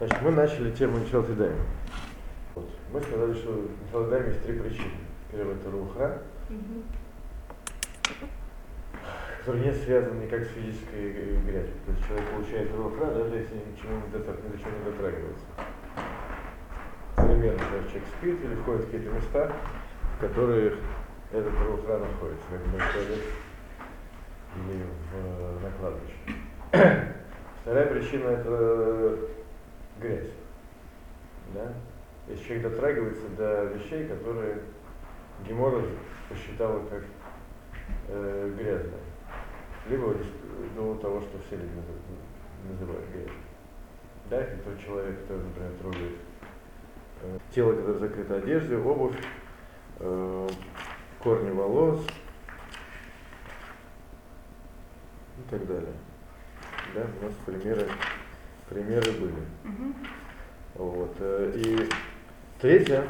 Значит, мы начали тему Нишалтидаем. Вот. Мы сказали, что в Нишалтидаем есть три причины. Первое это Рухра, который не связан никак с физической грязью. То есть человек получает Рухра, даже если ничего не, дотр... ни не дотрагивается. Примерно, когда человек спит или входит в какие-то места, в которых этот Рухра находится, как в туалет или в, на кладбище. Вторая причина это грязь. Да? Если человек дотрагивается до вещей, которые Гемора посчитала как э, грязные, либо до того, что все люди называют грязью. Да, и тот человек, который, например, трогает э, тело, которое закрыто одеждой, обувь, э, корни волос и так далее. Да, у нас примеры, примеры были. Угу. Вот. Э, и третье,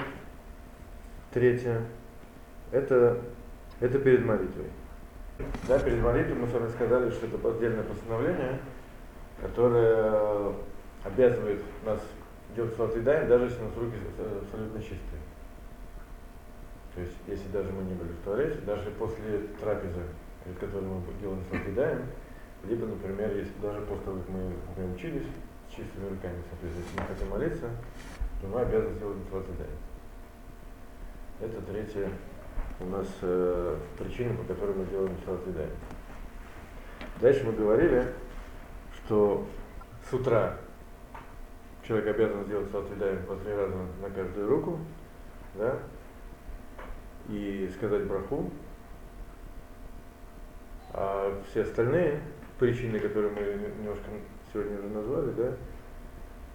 третье, это, это перед молитвой. Да, перед молитвой мы с вами сказали, что это отдельное постановление, которое обязывает нас делать салатвидаем, даже если у нас руки абсолютно чистые. То есть, если даже мы не были в туалете, даже после трапезы, перед которой мы делаем салатвидаем, либо, например, если даже после того, как мы, мы учились чистыми руками, соответственно, если мы хотим молиться, то мы обязаны сделать салатвидаем. Это третья у нас э, причина, по которой мы делаем салатвидаем. Дальше мы говорили, что с утра человек обязан сделать салатвидаем по три раза на каждую руку, да, и сказать браху, а все остальные причины, которые мы немножко сегодня уже назвали, да,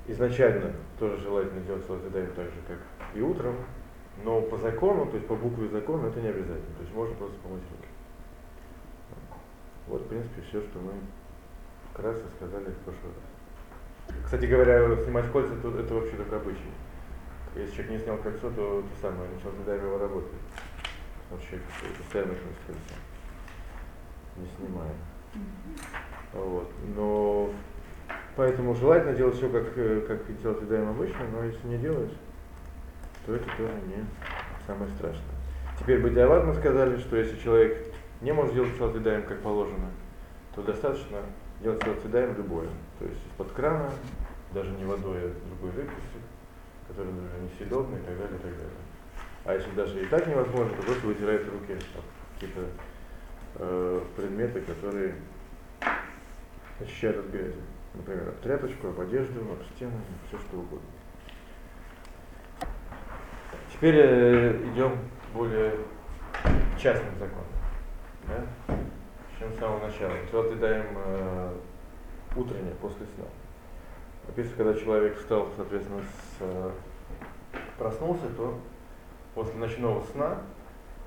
изначально тоже желательно делать салатвидаем так же, как и утром, но по закону, то есть по букве закона это не обязательно, то есть можно просто помыть руки. Вот, в принципе, все, что мы вкратце сказали в прошлый раз. Кстати говоря, снимать кольца это, это вообще только обычай. Если человек не снял кольцо, то то самое, начал не его работать. Потому что человек постоянно носит кольцо. Не снимаем. Вот. Но поэтому желательно делать все, как, как делать Идаем обычно, но если не делаешь, то это тоже не самое страшное. Теперь Бадиават мы сказали, что если человек не может делать Салатидаем как положено, то достаточно делать Салатидаем любое. То есть из-под крана, даже не водой, а другой жидкостью, которая даже несъедобная и так далее, и так далее. А если даже и так невозможно, то просто вытирает руки какие-то э, предметы, которые очищают от грязи. Например, об тряпочку, об одежду, об стену, все что угодно. Теперь э, идем более частным законам. Да? Начнем с самого начала. Сначала даем э, утреннее, после сна. Написано, когда человек встал, соответственно, с, э, проснулся, то после ночного сна,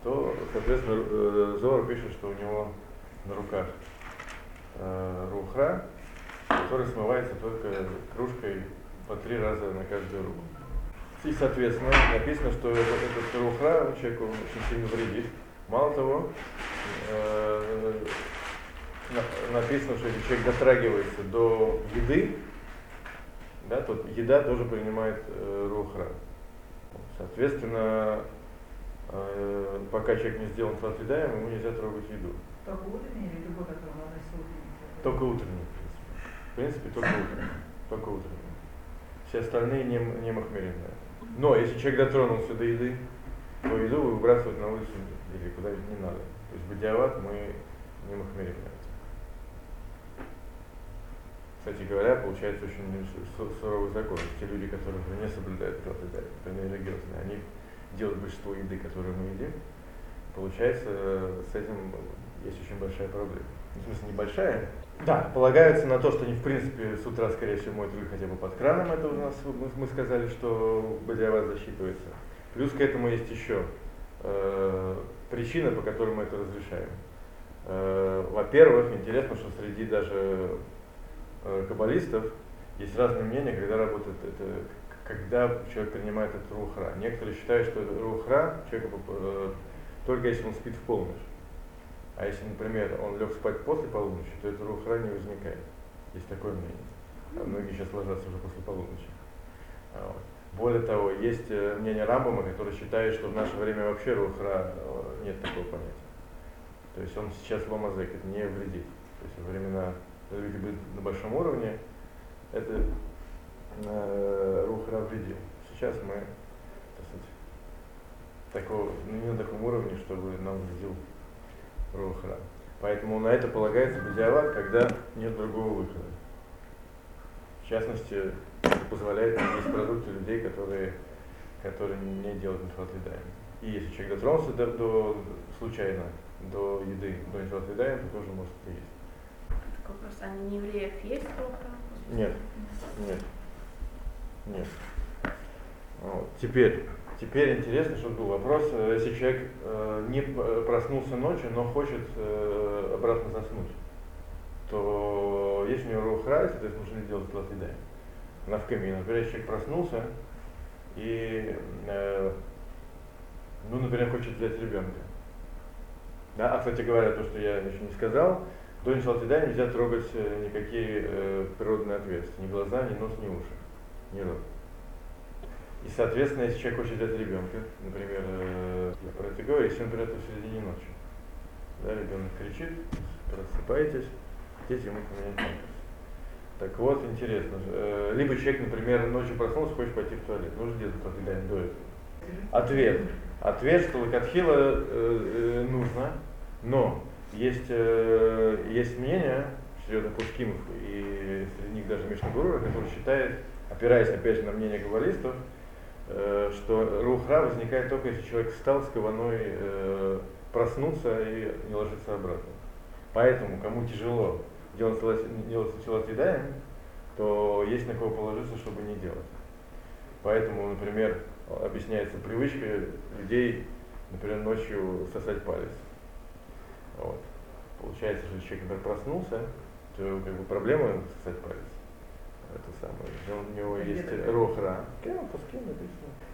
то, соответственно, э, Зора пишет, что у него на руках э, рухра, который смывается только кружкой по три раза на каждую руку. И, соответственно, написано, что этот, этот рухра человеку очень сильно вредит. Мало того, э, написано, что если человек дотрагивается до еды, да, то еда тоже принимает э, рухра. Соответственно, э, пока человек не сделан салатвидаем, ему нельзя трогать еду. Только утренний или любой, который утренний? Только утренний, принципе. Только утренний. Только утренний. Все остальные не, не махмеренные. Но если человек дотронулся до еды, то еду выбрасывать на улицу или куда-нибудь не надо. То есть бадиават мы не махмерим это. Кстати говоря, получается очень суровый закон. Те люди, которые не соблюдают Галатадай, например, религиозные, они делают большинство еды, которую мы едим, получается, с этим есть очень большая проблема. Ну, в смысле, небольшая, да, полагаются на то, что они в принципе с утра, скорее всего, моют руки хотя бы под краном. Это у нас мы, сказали, что бадиават засчитывается. Плюс к этому есть еще э, причина, по которой мы это разрешаем. Э, во-первых, интересно, что среди даже э, каббалистов есть разные мнения, когда работает это, когда человек принимает этот рухра. Некоторые считают, что рухра человека э, только если он спит в полночь. А если, например, он лег спать после полуночи, то это рухра не возникает. Есть такое мнение. а многие сейчас ложатся уже после полуночи. А вот. Более того, есть э, мнение Рамбама, который считает, что в наше время вообще рухра э, нет такого понятия. То есть он сейчас ломазек, это не вредит. То есть времена люди были на большом уровне, это э, рухра вредил. Сейчас мы, так сказать, такого, ну, не на таком уровне, чтобы нам вредил рухра. Поэтому на это полагается бадиават, когда нет другого выхода. В частности, это позволяет есть продукты людей, которые, которые не делают инфратледаем. И если человек дотронулся до, до, случайно до еды, до инфратледаем, то тоже может это есть. Такой вопрос, а не евреев есть только? Нет, нет, нет. Вот. Теперь, теперь интересно, что был вопрос, э, если человек э, не проснулся ночью, но хочет э, обратно заснуть, то если у него рух райс, то есть нужно сделать латыдай. На вкамин. Например, если человек проснулся и, э, ну, например, хочет взять ребенка. Да? А, кстати говоря, то, что я еще не сказал, до иншалтида нельзя трогать э, никакие э, природные отверстия, ни глаза, ни нос, ни уши, ни рот. И, соответственно, если человек хочет взять ребенка, например, э, я про это говорю, если, например, это в середине ночи, да, ребенок кричит, просыпаетесь, дети ему поменять памперс. Так вот, интересно, э, либо человек, например, ночью проснулся, хочет пойти в туалет, нужно делать отделяем до этого. Ответ. Ответ, что лакатхила э, э, нужно, но есть, э, есть мнение среди пускимов и среди них даже Мишнагурура, который считает, опираясь опять же на мнение габбалистов, что рухра возникает только если человек встал с каваной э, проснуться и не ложиться обратно. Поэтому, кому тяжело делать сначала едаем, то есть на кого положиться, чтобы не делать. Поэтому, например, объясняется привычка людей, например, ночью сосать палец. Вот. Получается, что человек, когда проснулся, то как бы проблема сосать палец. Это самое. У него есть рохра.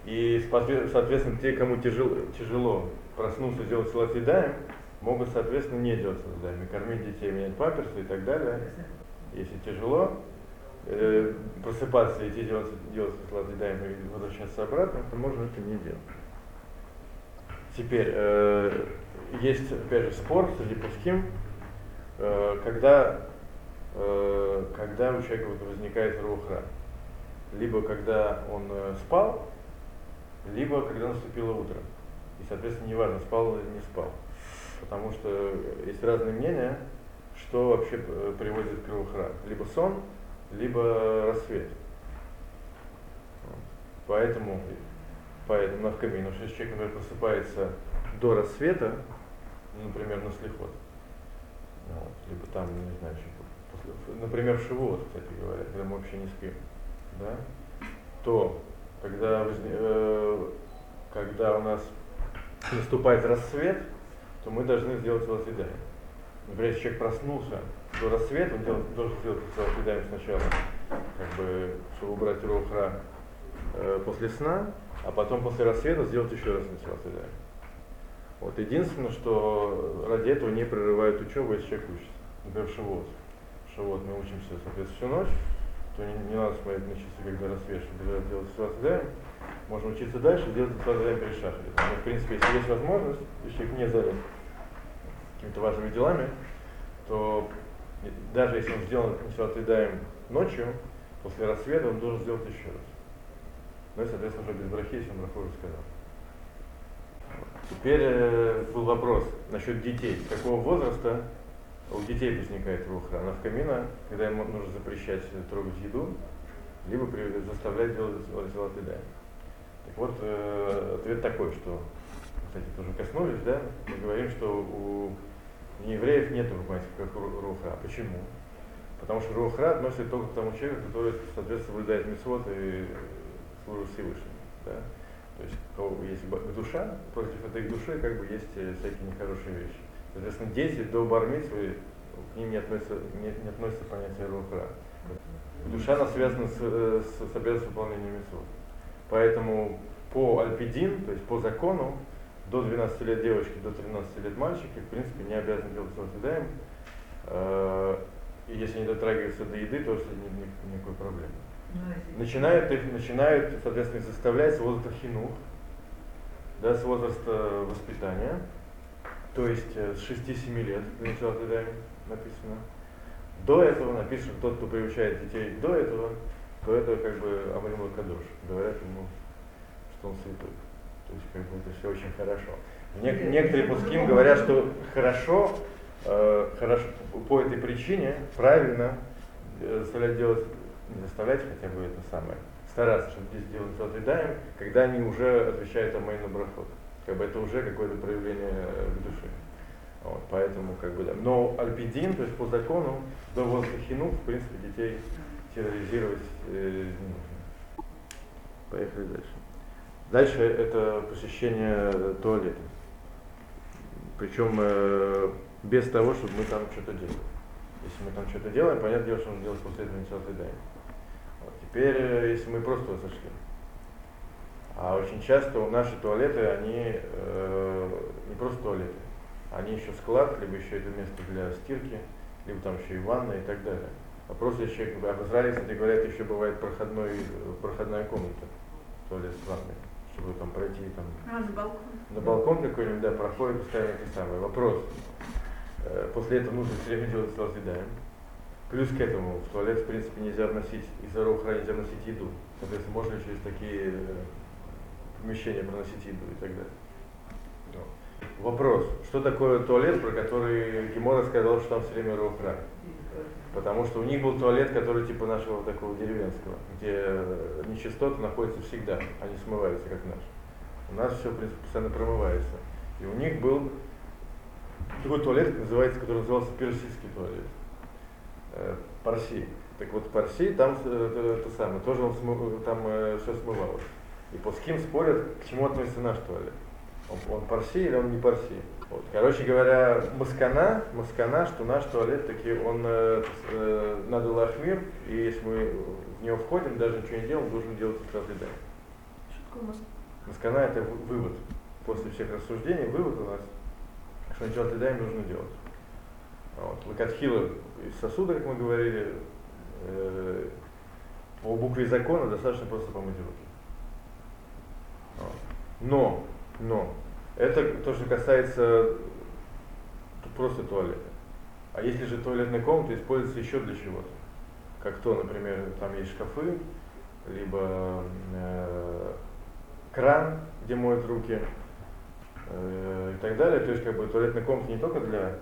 И, соответственно, те, кому тяжело, тяжело проснуться, сделать салат едаем, могут, соответственно, не делать салат кормить детей, менять памперсы и так далее. Если тяжело, э, просыпаться и идти делать, делать салат едаем и возвращаться обратно, то можно это не делать. Теперь, э, есть, опять же, спор среди пуским, э, когда, когда у человека вот возникает рухра. Либо когда он э, спал, либо когда наступило утро. И, соответственно, неважно, спал или не спал. Потому что есть разные мнения, что вообще приводит к рухра. Либо сон, либо рассвет. Поэтому, поэтому на вкамину, что если человек, например, просыпается до рассвета, например, на слихот. Вот. Либо там, не знаю, после, например, в Шивот, кстати говоря, когда мы вообще не спим, да, то когда, э, когда у нас наступает рассвет, то мы должны сделать велосипедаем. Например, если человек проснулся до рассвета, он делает, должен сделать велосипедаем сначала, как бы, чтобы убрать рухра э, после сна, а потом после рассвета сделать еще раз велосипедаем. Вот. Единственное, что ради этого не прерывают учебу, если человек учится. Например, шивот. Шивот мы учимся, соответственно, всю ночь, то не, не надо смотреть на часы, когда рассвет, чтобы делать ситуацию Можно учиться дальше, делать ситуацию перед шахрой. Но, в принципе, если есть возможность, если человек не занят какими-то важными делами, то даже если он сделал ситуацию ночью, после рассвета он должен сделать еще раз. Ну и, соответственно, уже без брахи, если он браху уже сказал. Теперь э, был вопрос насчет детей. Какого возраста у детей возникает рухра? Она в камина, когда ему нужно запрещать трогать еду, либо при, заставлять делать золотые дани. Так вот, э, ответ такой, что, кстати, тоже коснулись, да, мы говорим, что у неевреев нет понятия, как рухра. Почему? Потому что рухра относится только к тому человеку, который, соответственно, соблюдает митцвот и служит Всевышнему. Да? То есть у есть душа, против этой души как бы есть э, всякие нехорошие вещи. Соответственно, дети до бармитсвы, к ним не относится, не, не относится понятие рухра. Душа она связана с, э, с, с обязанностью выполнения митцвот. Поэтому по альпидин, то есть по закону, до 12 лет девочки, до 13 лет мальчики, в принципе, не обязаны делать созидаем. Э, и если не дотрагиваются до еды, то нет никакой проблемы. Ну, Начинают их, начинают, соответственно, заставлять с возраста хинух, да, с возраста воспитания, то есть э, с 6-7 лет, начала написано. До этого написано, тот, кто приучает детей до этого, то это как бы Амриму Кадош. Говорят ему, что он святой. То есть как бы это все очень хорошо. Нек- некоторые пуским говорят, что хорошо, э, хорошо по этой причине правильно э, заставлять делать, не заставлять хотя бы это самое, стараться, чтобы здесь делать даем, когда они уже отвечают Амейну Брахот. Как бы это уже какое-то проявление э, к душе. Вот, поэтому как бы да. Но альпидин, то есть по закону, до возраста хину, в принципе, детей терроризировать э, не нужно. Поехали дальше. Дальше это посещение э, туалета. Причем э, без того, чтобы мы там что-то делали. Если мы там что-то делаем, понятное дело, что нужно делать после этого даем. Вот. Теперь, э, если мы просто зашли. А очень часто у наши туалеты, они э, не просто туалеты, они еще склад, либо еще это место для стирки, либо там еще и ванна и так далее. А просто в Израиле, кстати, говорят, еще бывает проходной, проходная комната, туалет с ванной, чтобы там пройти там А, на балкон. на балкон какой-нибудь, да, проходит постоянно те самые. Вопрос. Э, После этого нужно все время делать сразу едаем. Плюс к этому в туалет, в принципе, нельзя вносить, из-за хранить нельзя вносить еду. Соответственно, можно через такие э, помещения проносить еду и так далее. Ну. Вопрос. Что такое туалет, про который Гемора сказал, что там все время рухра? Потому что у них был туалет, который типа нашего такого деревенского, где э, нечистоты находятся всегда, они смываются, как наш. У нас все, в принципе, постоянно промывается. И у них был такой туалет, называется, который назывался персидский туалет. Э, Парси. Так вот, Парси, там э, это, самое, тоже он смы- там все смывалось. И по кем спорят, к чему относится наш туалет. Он, он парси или он не парси. Вот. Короче говоря, маскана, маскана, что наш туалет таки он э, э, надо лахмир, и если мы в него входим, даже ничего не делаем, должен делать мозг? Маскана это вы- вывод. После всех рассуждений вывод у нас, что ничего едаем нужно делать. Вот. Лакатхила из сосуда, как мы говорили, э, по букве закона достаточно просто помыть руки. Вот. Но, но, это то, что касается просто туалета. А если же туалетная комната используется еще для чего-то, как то, например, там есть шкафы, либо э, кран, где моют руки э, и так далее. То есть как бы туалетная комната не только для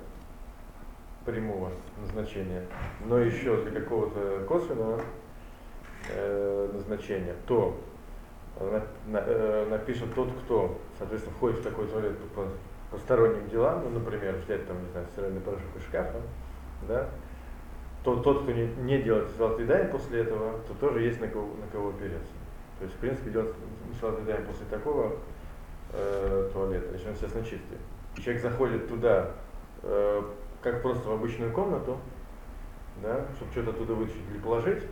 прямого назначения, но еще для какого-то косвенного э, назначения, то напишет тот, кто, соответственно, входит в такой туалет по посторонним делам, ну, например, взять там, не знаю, стиральный порошок из шкафа, да, то тот, кто не, не делает дань после этого, то тоже есть на кого, на кого опереться. То есть, в принципе, делать золотые дань после такого э, туалета, если он, естественно, чистый. Человек заходит туда, э, как просто в обычную комнату, да, чтобы что-то оттуда вытащить или положить,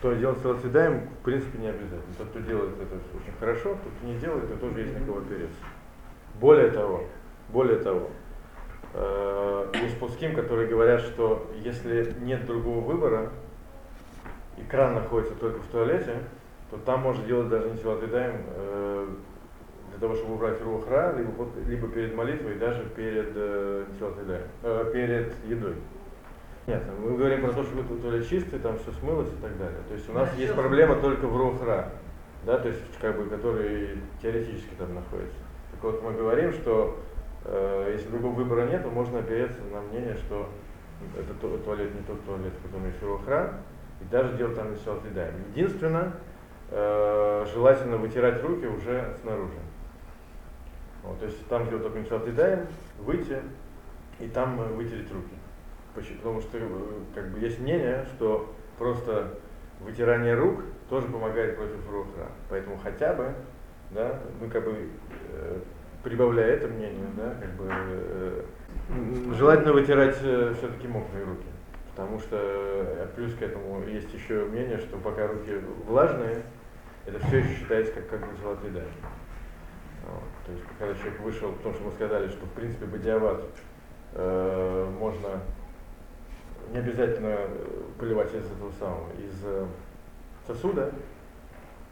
то делать дань, в принципе, не обязательно. Тот, кто делает это очень хорошо, тот, кто не делает, то тоже есть на кого опереться. Более того, более того, э, есть пуским, которые говорят, что если нет другого выбора, и кран находится только в туалете, то там можно делать даже не силатыдаем, э, для того, чтобы убрать рухра, либо, либо перед молитвой, даже перед э, э, перед едой. Нет, мы говорим про то, что этот туалет чистый, там все смылось и так далее. То есть у нас Да, есть проблема только в рухра, да, то есть как бы, который теоретически там находится. Так вот мы говорим, что э, если другого выбора нет, то можно опереться на мнение, что это ту- туалет не тот туалет, в котором есть рухра, и даже делать там все отъедаем. Единственное, э, желательно вытирать руки уже снаружи. Вот, то есть там, где вот только ничего отъедаем, выйти и там вытереть руки. Потому что э, как бы есть мнение, что просто вытирание рук тоже помогает против рухра. Поэтому хотя бы, да, мы как бы э, прибавляя это мнение, да, как бы э, желательно вытирать все-таки мокрые руки. Потому что э, плюс к этому есть еще мнение, что пока руки влажные, это все еще считается как, как золотые дань. Вот. То есть, когда человек вышел, потому что мы сказали, что в принципе бодиават э, можно не обязательно э, поливать из этого самого, из э, сосуда,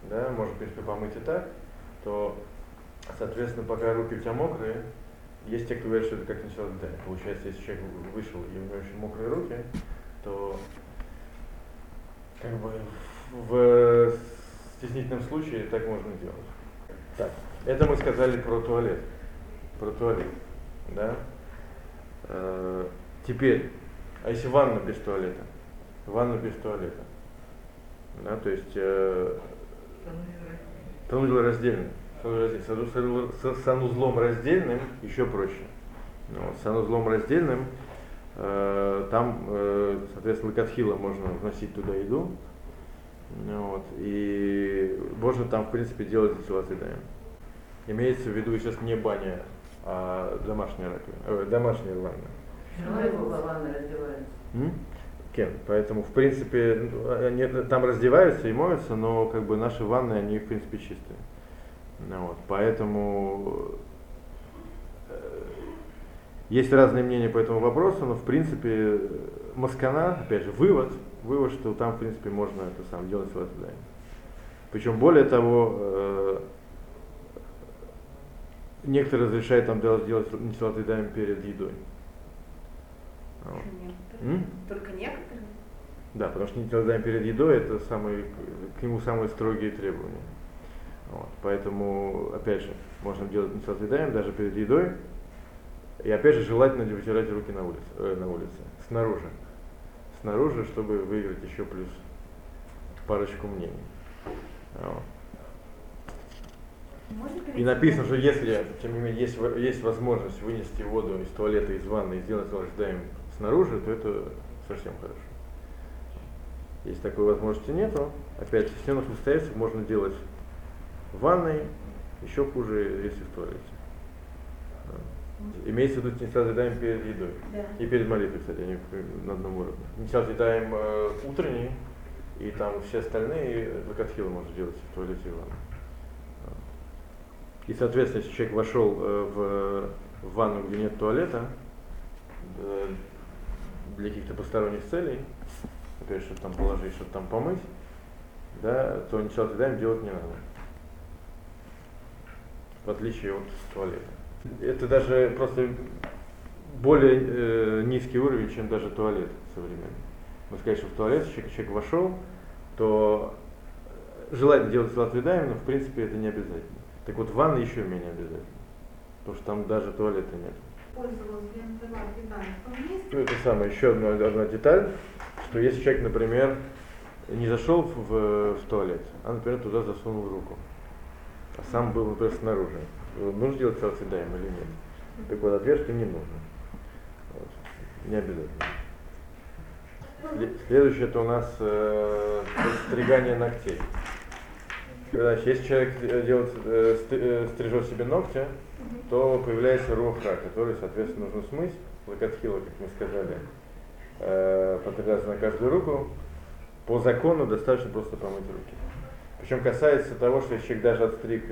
да, можно, в принципе, помыть и так, то, соответственно, пока руки у тебя мокрые, есть те, кто говорит, что это как начало да. Получается, если человек вышел и у него очень мокрые руки, то как бы в стеснительном случае так можно делать. Так, это мы сказали про туалет. Про туалет. Да? Э, теперь, а если ванна без туалета? Ванна без туалета. Да, то есть э, санузел раздельный. Санузлом раздельным еще проще. Ну, вот, с санузлом раздельным э, там, э, соответственно, лакатхила можно вносить туда еду. Ну, вот, и можно там, в принципе, делать дистиллации Имеется в виду сейчас не баня, а домашняя раковина, э, домашняя ванна. Кен. Поэтому, в принципе, они там раздеваются и моются, но как бы наши ванны, они, в принципе, чистые. Ну, вот, поэтому э, есть разные мнения по этому вопросу, но в принципе Маскана, опять же, вывод, вывод, что там, в принципе, можно это сам делать свое Причем более того, э, некоторые разрешают там делать, делать несладыдаем перед едой. Вот. Некоторые. Только некоторые? Да, потому что несладыдаем перед едой это самые, к нему самые строгие требования. Вот, поэтому, опять же, можно делать несладыдаем даже перед едой. И опять же, желательно вытирать руки на улице, э, на улице, снаружи. Снаружи, чтобы выиграть еще плюс парочку мнений. Вот. И написано, что если, тем не менее, есть, есть возможность вынести воду из туалета, из ванны и сделать охлаждаем снаружи, то это совсем хорошо. Если такой возможности нету, опять в стенах обстоятельств можно делать в ванной, еще хуже, если в туалете. Имеется в виду не сразу едаем перед едой. Да. И перед молитвой, кстати, они на одном уровне. Не сразу едаем э, утренний, и там все остальные лакатхилы можно делать в туалете и ванной. И, соответственно, если человек вошел э, в, в ванну, где нет туалета, э, для каких-то посторонних целей, например, что там положить, что там помыть, да, то ничего тогда им делать не надо. В отличие от туалета. Это даже просто более э, низкий уровень, чем даже туалет современный. Мы сказали, что в туалет человек, человек вошел, то желательно делать салат но в принципе это не обязательно. Так вот, ванна еще менее обязательно, потому что там даже туалета нет. Ну, это самое, еще одна, одна деталь, что если человек, например, не зашел в, в туалет, а, например, туда засунул руку, а сам был, например, снаружи, нужно делать селфидаем или нет? Так вот, ответ, что не нужно. Вот. Не обязательно. Следующее это у нас э, стригание ногтей. Значит, если человек э, делает, э, э, стрижет себе ногти, то появляется руха, который, соответственно, нужно смыть. Лакатхила, как мы сказали, по три раза на каждую руку. По закону достаточно просто помыть руки. Причем касается того, что если человек даже отстриг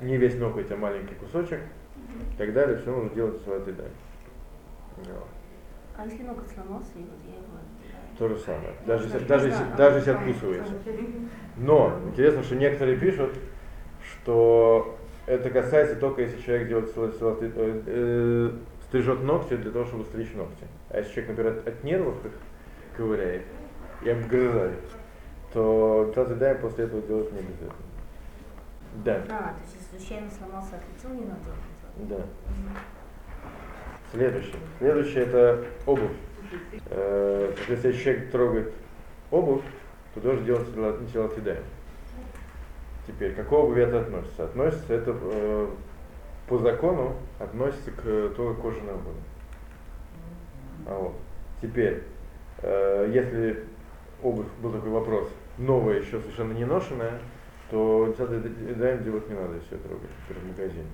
не весь ноготь, а маленький кусочек, и так далее, все нужно делать свое отъедание. А если ноготь сломался, и вот я его то же самое. Даже, если, даже, если, даже если откусывается. Но интересно, что некоторые пишут, что это касается только если человек делает э, э, стрижет ногти для того, чтобы стричь ногти. А если человек, например, от, от нервов их ковыряет и обгрызает, то тазадаем после этого делать не обязательно. Да. А, то есть если случайно сломался отлетел, не надо Да. Следующее. Следующее это обувь. Э, если человек трогает обувь, то должен делать нетилатидаем. Теперь, к какой обуви это относится? Относится это э, по закону относится к только кожаной обуви. А вот. Теперь, э, если обувь, был такой вопрос, новая, еще совершенно не ношенная, то даем делать не надо все трогать в магазине.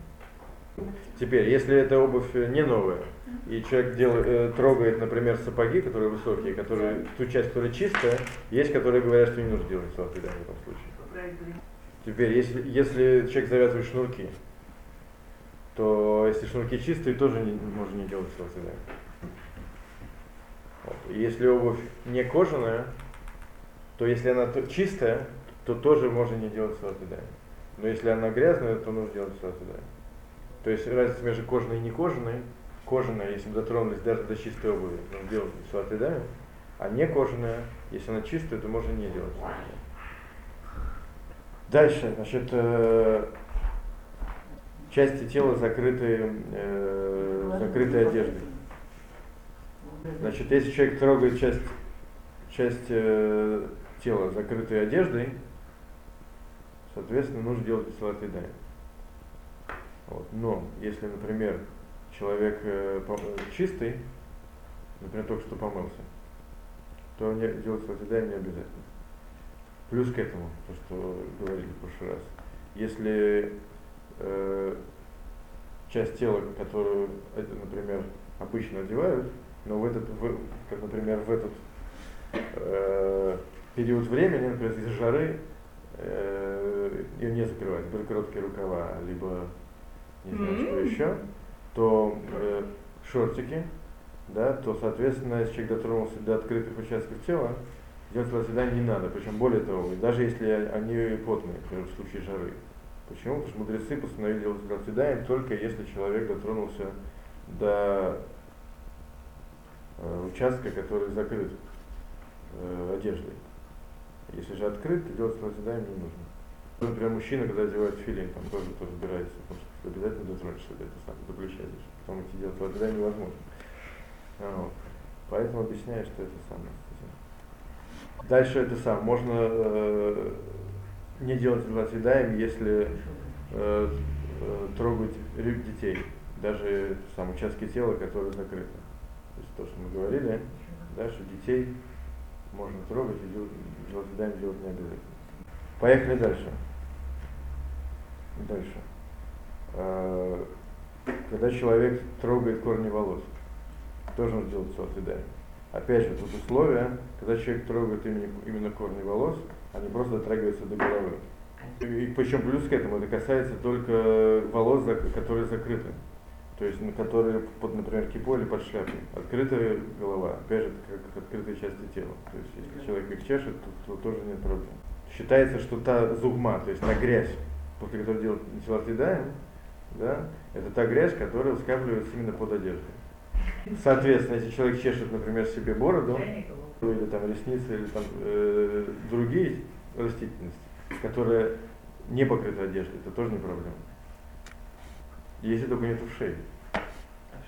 Теперь, если эта обувь не новая, и человек делает, э, трогает, например, сапоги, которые высокие, которые, ту часть, которая чистая, есть, которые говорят, что не нужно делать салат в этом случае. Теперь, если, если человек завязывает шнурки, то если шнурки чистые, тоже не, можно не делать салат Вот. Если обувь не кожаная, то если она чистая, то тоже можно не делать салатидами. Но если она грязная, то нужно делать салатидами. То есть разница между кожаной и не кожаной, кожаная, если мы дотронулись даже до чистой обуви, нужно делать салатидами, а не кожаная, если она чистая, то можно не делать салатидами. Дальше, значит, э, части тела закрыты, э, закрытой одеждой. Значит, если человек трогает часть, часть э, тела закрытой одеждой, соответственно, нужно делать салат едай. Вот. Но если, например, человек э, чистый, например, только что помылся, то не, делать едай не обязательно. Плюс к этому, то, что говорили в прошлый раз, если э, часть тела, которую, например, обычно одевают, но в этот, в, как, например, в этот э, период времени, например, из-за жары, э, ее не закрывать, были короткие рукава, либо не знаю, mm-hmm. что еще, то э, шортики, да, то, соответственно, если человек дотронулся до открытых участков тела, делать свидание не надо. Причем более того, даже если они потные, например, в случае жары. Почему? Потому что мудрецы постановили делать свидание только если человек дотронулся до э, участка, который закрыт э, одеждой. Если же открыт, то делать свидание не нужно. Например, мужчина, когда одевает филин, там тоже то разбирается, потому что обязательно дотронешься до этого самого, до плеча здесь. Потом идти делать свидание невозможно. Вот. Поэтому объясняю, что это самое. Дальше это сам. Можно э, не делать свидаем, если э, э, трогать детей, даже сам участки тела, которые закрыты. То есть то, что мы говорили, да, что детей можно трогать и делать, свидаем делать не обязательно. Поехали дальше. Дальше. Э, когда человек трогает корни волос, тоже нужно делать свидаем. Опять же, тут условие, когда человек трогает именно, именно корни волос, они просто дотрагиваются до головы. И причем плюс к этому, это касается только волос, которые закрыты. То есть, на которые под, например, кипой или под шляпой. Открытая голова, опять же, это как открытые части тела. То есть, если человек их чешет, то, то тоже нет проблем. Считается, что та зугма, то есть та грязь, после которой делают несилатидаем, да, это та грязь, которая скапливается именно под одеждой. Соответственно, если человек чешет, например, себе бороду, или там ресницы, или там э, другие растительности, которые не покрыты одеждой, это тоже не проблема. Если только нет вши.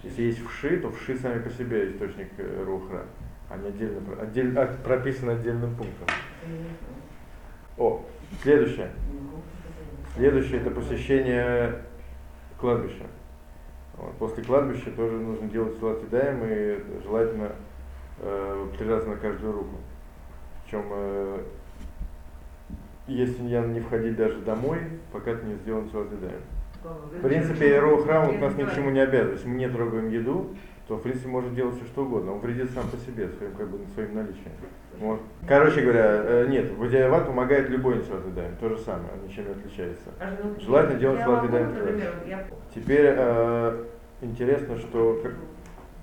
Если есть вши, то вши сами по себе источник э, рухра. Они отдельно, отдель, а, прописаны отдельным пунктом. О, следующее. Следующее это посещение кладбища. Вот. После кладбища тоже нужно делать салат едаем и желательно э, раза на каждую руку. Причем, э, если не входить даже домой, пока ты не сделан салат едаем. В принципе, храм нас ни к чему не обязывает. Мы не трогаем еду, то в принципе может делать все что угодно. Он вредит сам по себе, своим, как бы, своим наличием. Вот. Короче говоря, э, нет, в Водиават помогает любой инсулатидаем, то же самое, ничем не отличается. Желательно делать инсулатидаем. Теперь э, интересно, что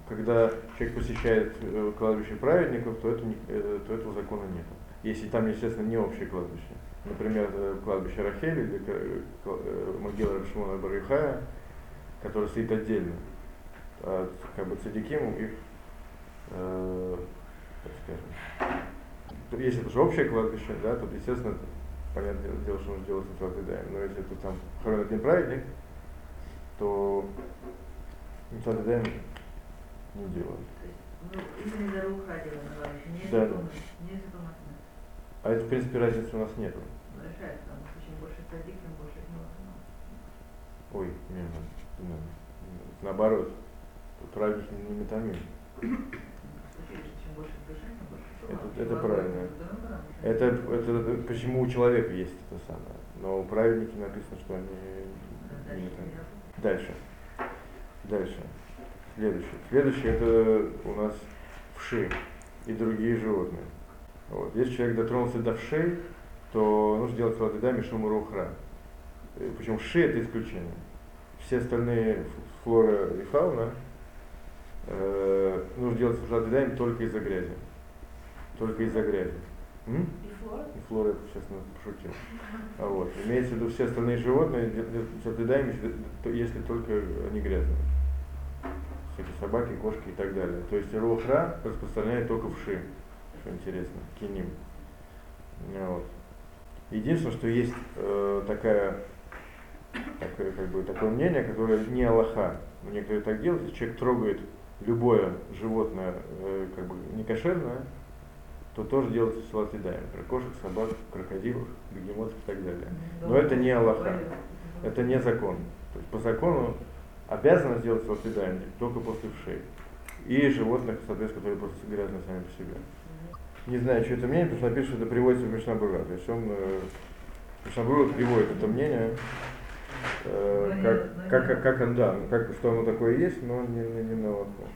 когда человек посещает э, кладбище праведников, то, это, э, то этого закона нет. Если там, естественно, не общее кладбище. Например, кладбище Рахели или могила Рашмона Барихая, которая стоит отдельно. А, как бы цадиким их э, так скажем. Если это же общее кладбище, да, то, естественно, понятное дело, что нужно делать Митват Но если это там хоронят один праведник, то Митват не делают. Ну, именно за руха дело не да, да. А это, в принципе, разницы у нас нету. Ну, решает, там, чем больше садик, тем больше не Ой, не, не, не, наоборот, не метамин. Это, это правильно. Это, это, почему у человека есть это самое. Но у праведники написано, что они не Дальше. Дальше. Следующее. Следующее это у нас вши и другие животные. Вот. Если человек дотронулся до вшей, то нужно делать салатыда мишум рухра. Причем вши это исключение. Все остальные флора и фауна э, нужно делать сладидаем только из-за грязи. Только из-за грязи. М? И флора? И Флора это сейчас пошутил. А вот. Имеется в виду все остальные животные, сладидаем, если только они грязные. Всякие собаки, кошки и так далее. То есть рухра распространяет только вши, что интересно, киним. Вот. Единственное, что есть э, такая, такое, как бы, такое мнение, которое не Аллаха. Некоторые так делают, если человек трогает любое животное, э, как бы не кошерное, то тоже делается салат едаем. Про кошек, собак, крокодилов, бегемотов и так далее. Но это не Аллаха. Это не закон. То есть по закону обязано сделать салат едаем только после вшей. И животных, соответственно, которые просто грязные сами по себе. Не знаю, что это мнение, потому что напишет, что это приводится в Мишнабура. То есть он, э, Мишнабура приводит это мнение, как, как, как, как, да, как, что оно такое есть, но не, не, не на Аллаху.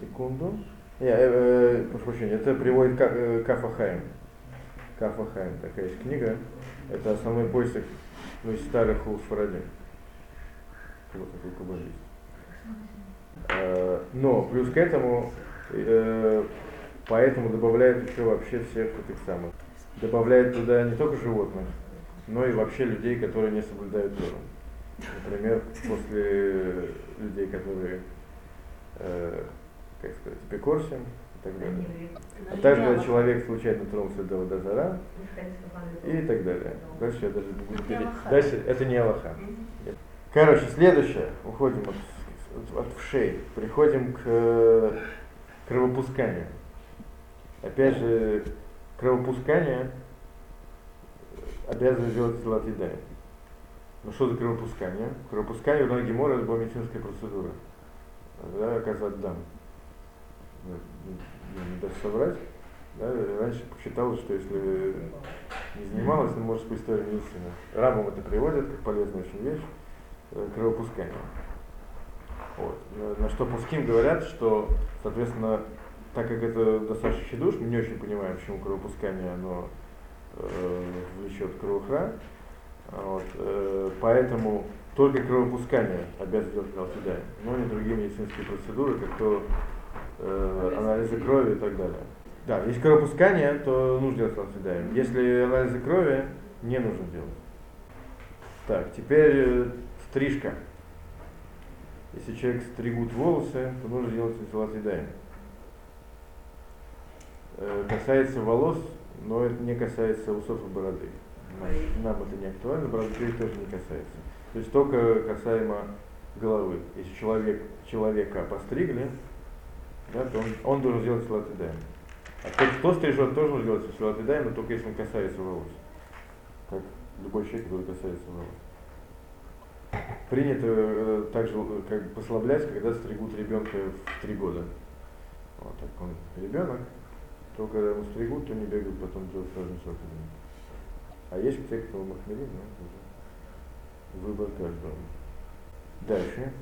Секунду. Не, э, э, прошу прощения, это приводит э, Кафа Хайм. Кафа Хайм, такая есть книга. Это основной поиск ну, из старых у. Вот такой каббалист. Э, но плюс к этому, э, поэтому добавляют еще вообще всех этих самых. Добавляют туда не только животных, но и вообще людей, которые не соблюдают Тору. Например, после людей, которые, э, как сказать, эпикорсим и так далее. А также, когда человек случайно тронулся до водозара и так далее. Дальше я даже не буду перейти. Дальше это не Аллаха. Короче, следующее. Уходим от от вшей. Приходим к э, кровопусканию. Опять же, кровопускание обязаны делать золотидая. Ну что за кровопускание? Кровопускание у ноги мора это была медицинская процедура. Да, оказать дам. Не даст соврать. Да, раньше считалось, что если не занималась, ну, может, по истории медицины. Рабам это приводят как полезную очень вещь, э, кровопускание. Вот. На что Пуским говорят, что, соответственно, так как это достаточно хидуш, мы не очень понимаем, почему кровопускание оно э, влечет кровохра. Вот, э, поэтому только кровопускание обязан делать Алтидай, но не другие медицинские процедуры, как то э, анализы крови и так далее. Да, если кровопускание, то нужно делать Алтидай. Если анализы крови, не нужно делать. Так, теперь э, стрижка. Если человек стригут волосы, то нужно делать. Э, касается волос, но это не касается усов и бороды. Нам это не актуально, бороды тоже не касается. То есть только касаемо головы. Если человек, человека постригли, да, то он, он должен сделать дайм. А тот, кто стрижет, тоже должен делать золотый дайм, но только если он касается волос. Как любой человек, который касается волос принято э, также э, как бы послаблять, когда стригут ребенка в три года. Вот так он ребенок, то когда ему стригут, то не бегают потом делать сразу сроки. А есть те, кто махмелит, да, выбор каждого. Дальше.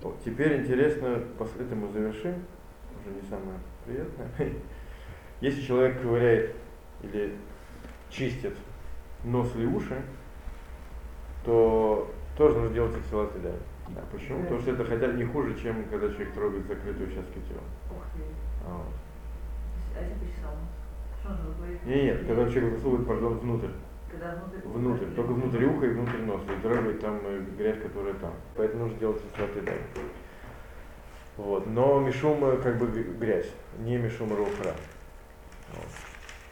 Вот, теперь интересно, после этого мы завершим, уже не самое приятное. Если человек ковыряет или чистит нос или уши, то тоже нужно делать акселерацию да. Да, почему? Потому что это хотя бы не хуже, чем когда человек трогает закрытые участки тела. А, вот. а? Нет, нет, когда человек засовывает, пардон, внутрь. Когда внутрь? Внутрь, только внутрь уха и внутрь носа, и трогает там э, грязь, которая там. Поэтому нужно делать акселерацию да. Вот. Но мишум как бы грязь, не мишум рухра.